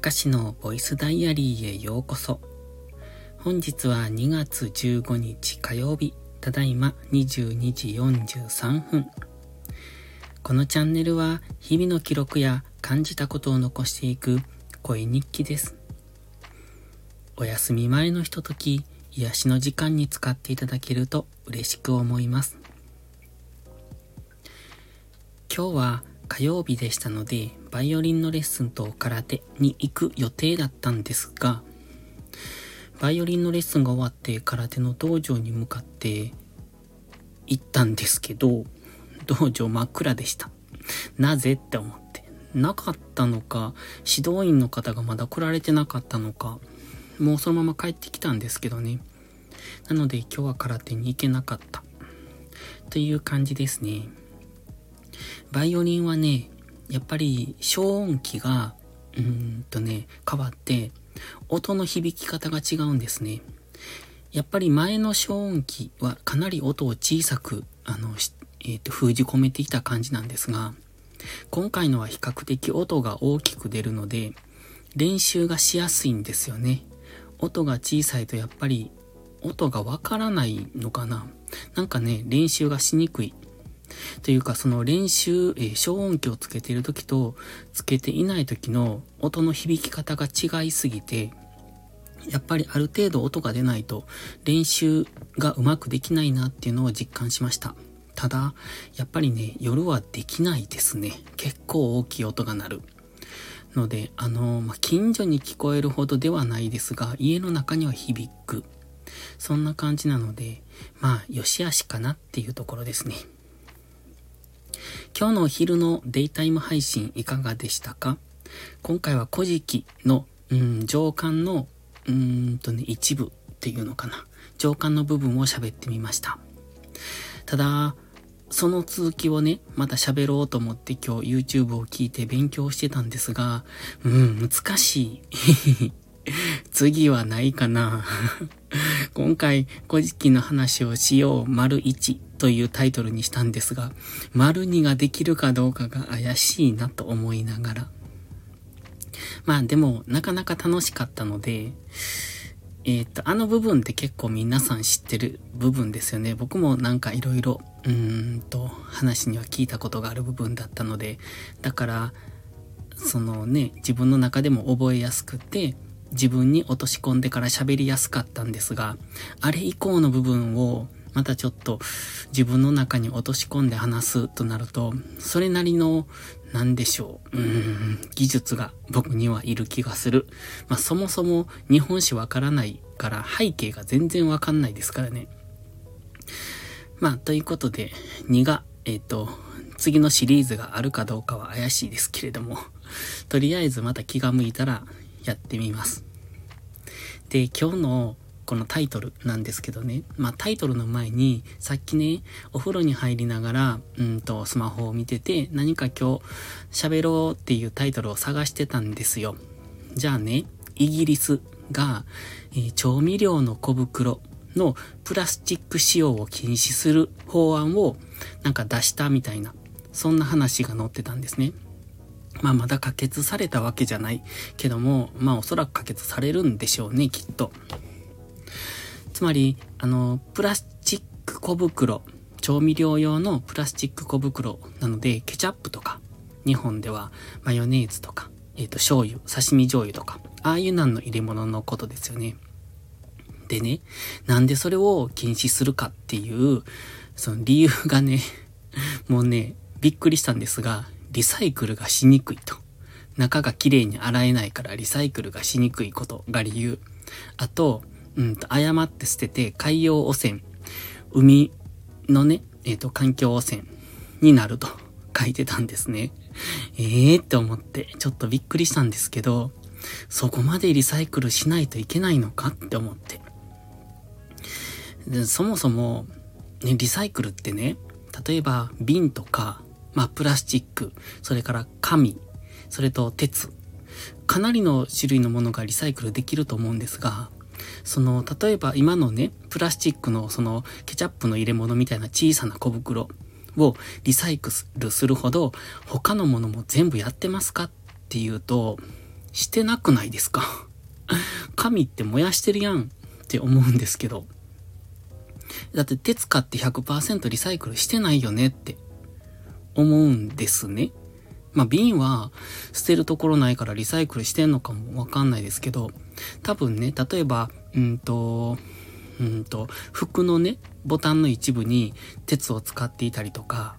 かしのボイスダイアリーへようこそ。本日は2月15日火曜日、ただいま22時43分。このチャンネルは日々の記録や感じたことを残していく声日記です。お休み前のひととき、癒しの時間に使っていただけると嬉しく思います。今日は火曜日でしたので、バイオリンのレッスンと空手に行く予定だったんですが、バイオリンのレッスンが終わって空手の道場に向かって行ったんですけど、道場真っ暗でした。なぜって思って。なかったのか、指導員の方がまだ来られてなかったのか、もうそのまま帰ってきたんですけどね。なので今日は空手に行けなかった。という感じですね。バイオリンはね、やっぱり消音器が、うーんとね、変わって、音の響き方が違うんですね。やっぱり前の消音器はかなり音を小さく、あの、えっ、ー、と、封じ込めていた感じなんですが、今回のは比較的音が大きく出るので、練習がしやすいんですよね。音が小さいとやっぱり音がわからないのかななんかね、練習がしにくいというか、その練習、えー、消音器をつけている時と、つけていない時の音の響き方が違いすぎて、やっぱりある程度音が出ないと練習がうまくできないなっていうのを実感しました。ただ、やっぱりね、夜はできないですね。結構大きい音が鳴る。ので、あの、まあ、近所に聞こえるほどではないですが、家の中には響く。そんな感じなので、まあ、良し悪しかなっていうところですね。今日のお昼のデイタイム配信いかがでしたか？今回は古事記の、うん、上巻の、うんとね、一部っていうのかな。上巻の部分を喋ってみました。ただ、その続きをね、また喋ろうと思って今日 YouTube を聞いて勉強してたんですが、うん、難しい。次はないかな。今回、古事記の話をしよう、丸1。というタイトルにしたんですが、丸2ができるかどうかが怪しいなと思いながら。まあでも、なかなか楽しかったので、えっ、と、あの部分って結構皆さん知ってる部分ですよね。僕もなんか色々、うーんと、話には聞いたことがある部分だったので、だから、そのね、自分の中でも覚えやすくて、自分に落とし込んでから喋りやすかったんですが、あれ以降の部分をまたちょっと自分の中に落とし込んで話すとなると、それなりの、なんでしょう、うん、技術が僕にはいる気がする。まあそもそも日本史わからないから背景が全然わかんないですからね。まあということで、2が、えっ、ー、と、次のシリーズがあるかどうかは怪しいですけれども、とりあえずまた気が向いたらやってみます。で、今日のこのタイトルなんですけどね。まあタイトルの前に、さっきね、お風呂に入りながら、うんと、スマホを見てて、何か今日喋ろうっていうタイトルを探してたんですよ。じゃあね、イギリスが、えー、調味料の小袋のプラスチック使用を禁止する法案をなんか出したみたいな、そんな話が載ってたんですね。まあまだ可決されたわけじゃないけども、まあおそらく可決されるんでしょうね、きっと。つまり、あの、プラスチック小袋、調味料用のプラスチック小袋なので、ケチャップとか、日本ではマヨネーズとか、えっ、ー、と、醤油、刺身醤油とか、ああいうなんの入れ物のことですよね。でね、なんでそれを禁止するかっていう、その理由がね、もうね、びっくりしたんですが、リサイクルがしにくいと。中が綺麗に洗えないからリサイクルがしにくいことが理由。あと、うんと、誤って捨てて海洋汚染、海のね、えっ、ー、と、環境汚染になると 書いてたんですね。ええー、って思って、ちょっとびっくりしたんですけど、そこまでリサイクルしないといけないのかって思って。でそもそも、ね、リサイクルってね、例えば瓶とか、まあプラスチック、それから紙、それと鉄、かなりの種類のものがリサイクルできると思うんですが、その、例えば今のね、プラスチックのそのケチャップの入れ物みたいな小さな小袋をリサイクルするほど他のものも全部やってますかっていうと、してなくないですか？紙って燃やしてるやんって思うんですけど。だって鉄買って100%リサイクルしてないよねって思うんですね。まあ瓶は捨てるところないからリサイクルしてんのかもわかんないですけど、多分ね、例えば、うんと、うんと、服のね、ボタンの一部に鉄を使っていたりとか、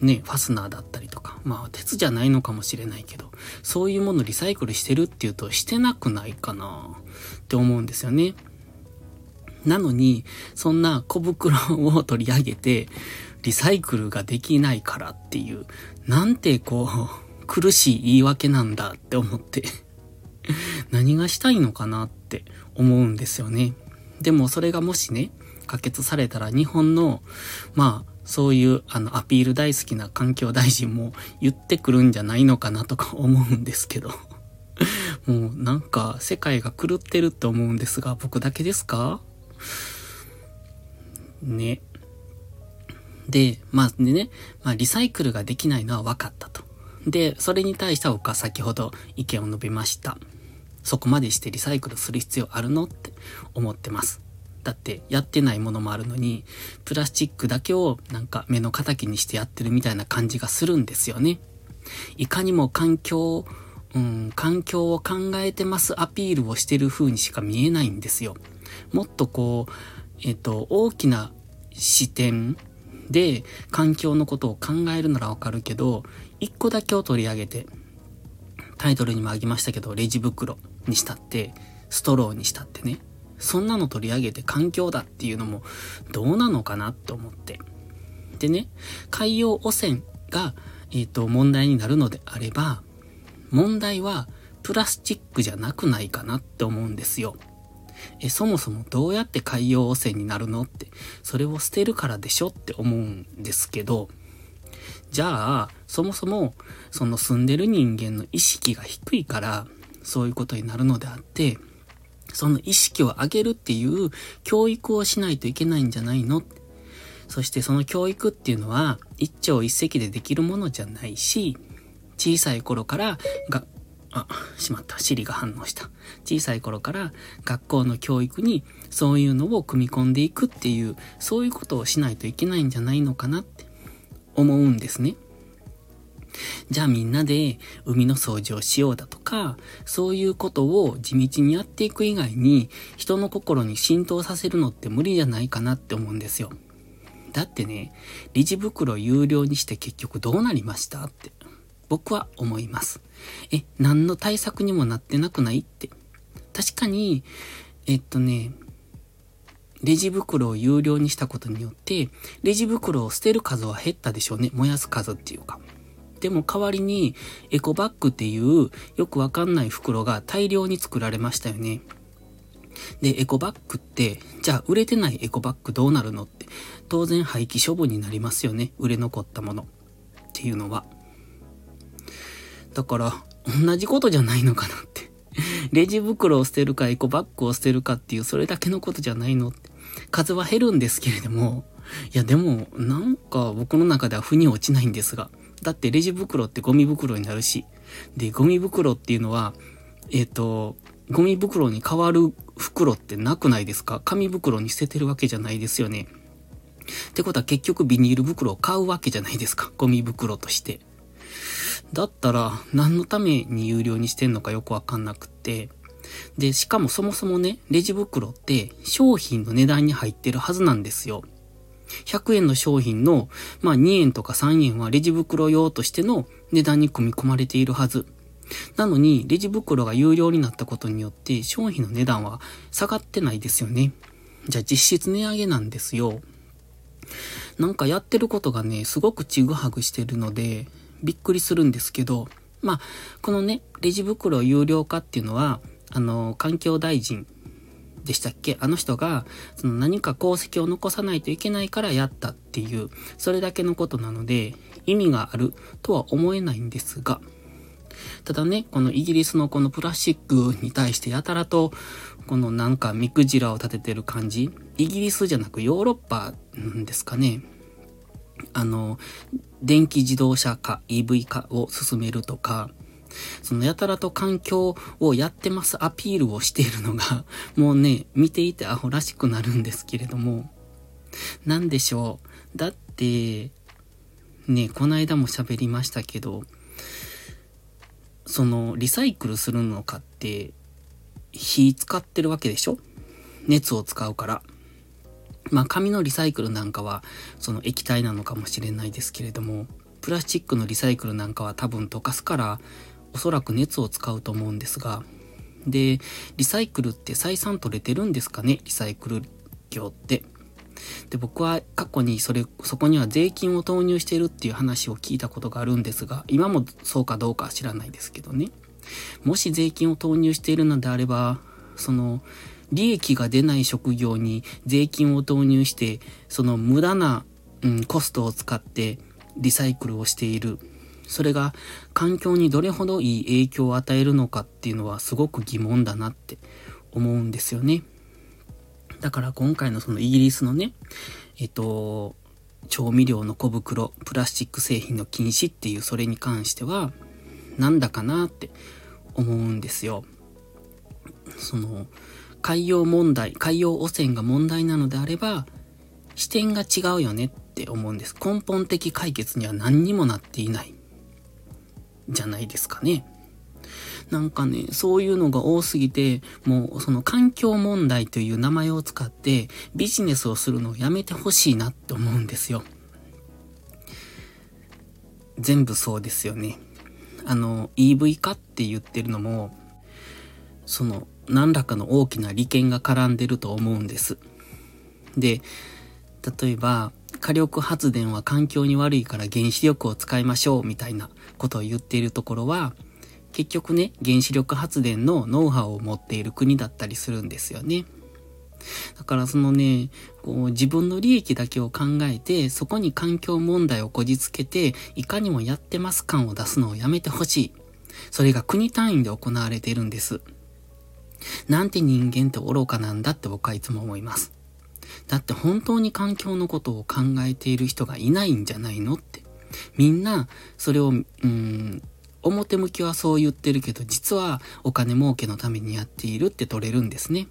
ね、ファスナーだったりとか、まあ鉄じゃないのかもしれないけど、そういうものリサイクルしてるっていうとしてなくないかなって思うんですよね。なのに、そんな小袋を取り上げて、リサイクルができないからっていう、なんてこう、苦しい言い訳なんだって思って 何がしたいのかなって思うんですよね。でもそれがもしね、可決されたら日本の、まあ、そういうあのアピール大好きな環境大臣も言ってくるんじゃないのかなとか思うんですけど もうなんか世界が狂ってるって思うんですが、僕だけですか？ね。で、まあね、まあリサイクルができないのは分かったと。で、それに対しては僕は先ほど意見を述べました。そこまでしてリサイクルする必要あるのって思ってます。だってやってないものもあるのに、プラスチックだけをなんか目の敵にしてやってるみたいな感じがするんですよね。いかにも環境、うん、環境を考えてますアピールをしてる風にしか見えないんですよ。もっとこう、えっと、大きな視点で環境のことを考えるならわかるけど、一個だけを取り上げて、タイトルにもあげましたけど、レジ袋にしたって、ストローにしたってね、そんなの取り上げて環境だっていうのもどうなのかなと思って。でね、海洋汚染が、えっ、ー、と、問題になるのであれば、問題はプラスチックじゃなくないかなって思うんですよ。え、そもそもどうやって海洋汚染になるの？って、それを捨てるからでしょ？って思うんですけど、じゃあ、そもそも、その住んでる人間の意識が低いから、そういうことになるのであって、その意識を上げるっていう教育をしないといけないんじゃないの？そしてその教育っていうのは一朝一夕でできるものじゃないし、小さい頃からが、あ、しまった。シリが反応した。小さい頃から学校の教育にそういうのを組み込んでいくっていう、そういうことをしないといけないんじゃないのかなって思うんですね。じゃあみんなで海の掃除をしようだとか、そういうことを地道にやっていく以外に人の心に浸透させるのって無理じゃないかなって思うんですよ。だってね、レジ袋有料にして結局どうなりましたって僕は思います。え、何の対策にもなってなくないって。確かに、えっとね、レジ袋を有料にしたことによって、レジ袋を捨てる数は減ったでしょうね。燃やす数っていうか。でも代わりにエコバッグっていうよくわかんない袋が大量に作られましたよね。で、エコバッグって、じゃあ売れてないエコバッグどうなるのって、当然廃棄処分になりますよね。売れ残ったものっていうのは。だから、同じことじゃないのかなって。レジ袋を捨てるかエコバッグを捨てるかっていうそれだけのことじゃないのって。数は減るんですけれども、いやでも、なんか僕の中では腑に落ちないんですが、だってレジ袋ってゴミ袋になるし、で、ゴミ袋っていうのは、えっ、ー、と、ゴミ袋に変わる袋ってなくないですか？紙袋に捨ててるわけじゃないですよね。ってことは結局ビニール袋を買うわけじゃないですか。ゴミ袋として。だったら何のために有料にしてんのかよくわかんなくって。で、しかもそもそもね、レジ袋って商品の値段に入ってるはずなんですよ。100円の商品の、まあ2円とか3円はレジ袋用としての値段に組み込まれているはず。なのに、レジ袋が有料になったことによって商品の値段は下がってないですよね。じゃあ実質値上げなんですよ。なんかやってることがね、すごくちぐはぐしてるので、びっくりするんですけど、まあ、このね、レジ袋有料化っていうのは、あの、環境大臣でしたっけ？あの人が、その何か功績を残さないといけないからやったっていう、それだけのことなので、意味があるとは思えないんですが、ただね、このイギリスのこのプラスチックに対してやたらと、このなんか目くじらを立ててる感じ、イギリスじゃなくヨーロッパですかね。あの、電気自動車化、EV 化を進めるとか、そのやたらと環境をやってますアピールをしているのが、もうね、見ていてアホらしくなるんですけれども、なんでしょう。だって、ね、この間も喋りましたけど、その、リサイクルするのかって、火使ってるわけでしょ熱を使うから。まあ、紙のリサイクルなんかは、その液体なのかもしれないですけれども、プラスチックのリサイクルなんかは多分溶かすから、おそらく熱を使うと思うんですが、で、リサイクルって採算取れてるんですかね？リサイクル業って。で、僕は過去にそれ、そこには税金を投入してるっていう話を聞いたことがあるんですが、今もそうかどうかは知らないですけどね。もし税金を投入しているのであれば、その、利益が出ない職業に税金を投入して、その無駄な、うん、コストを使ってリサイクルをしている。それが環境にどれほどいい影響を与えるのかっていうのはすごく疑問だなって思うんですよね。だから今回のそのイギリスのね、えっと、調味料の小袋、プラスチック製品の禁止っていうそれに関しては、なんだかなって思うんですよ。その、海洋問題、海洋汚染が問題なのであれば、視点が違うよねって思うんです。根本的解決には何にもなっていない。じゃないですかね。なんかね、そういうのが多すぎて、もうその環境問題という名前を使ってビジネスをするのをやめてほしいなって思うんですよ。全部そうですよね。あの、EV 化って言ってるのも、その何らかの大きな利権が絡んでると思うんです。で、例えば、火力発電は環境に悪いから原子力を使いましょうみたいなことを言っているところは、結局ね、原子力発電のノウハウを持っている国だったりするんですよね。だからそのね、こう自分の利益だけを考えて、そこに環境問題をこじつけて、いかにもやってます感を出すのをやめてほしい。それが国単位で行われているんです。なんて人間って愚かなんだって僕はいつも思います。だって本当に環境のことを考えている人がいないんじゃないのって。みんな、それを、うん、表向きはそう言ってるけど、実はお金儲けのためにやっているって取れるんですね。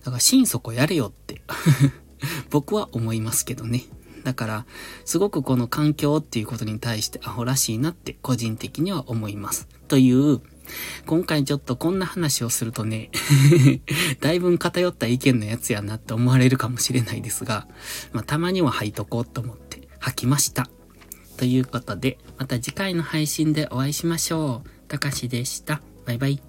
だから心底やれよって 僕は思いますけどね。だから、すごくこの環境っていうことに対してアホらしいなって個人的には思います。という、今回ちょっとこんな話をするとね だいぶ偏った意見のやつやなって思われるかもしれないですが、まあ、たまには吐いとこうと思って吐きました。ということで、また次回の配信でお会いしましょう。たかしでした。バイバイ。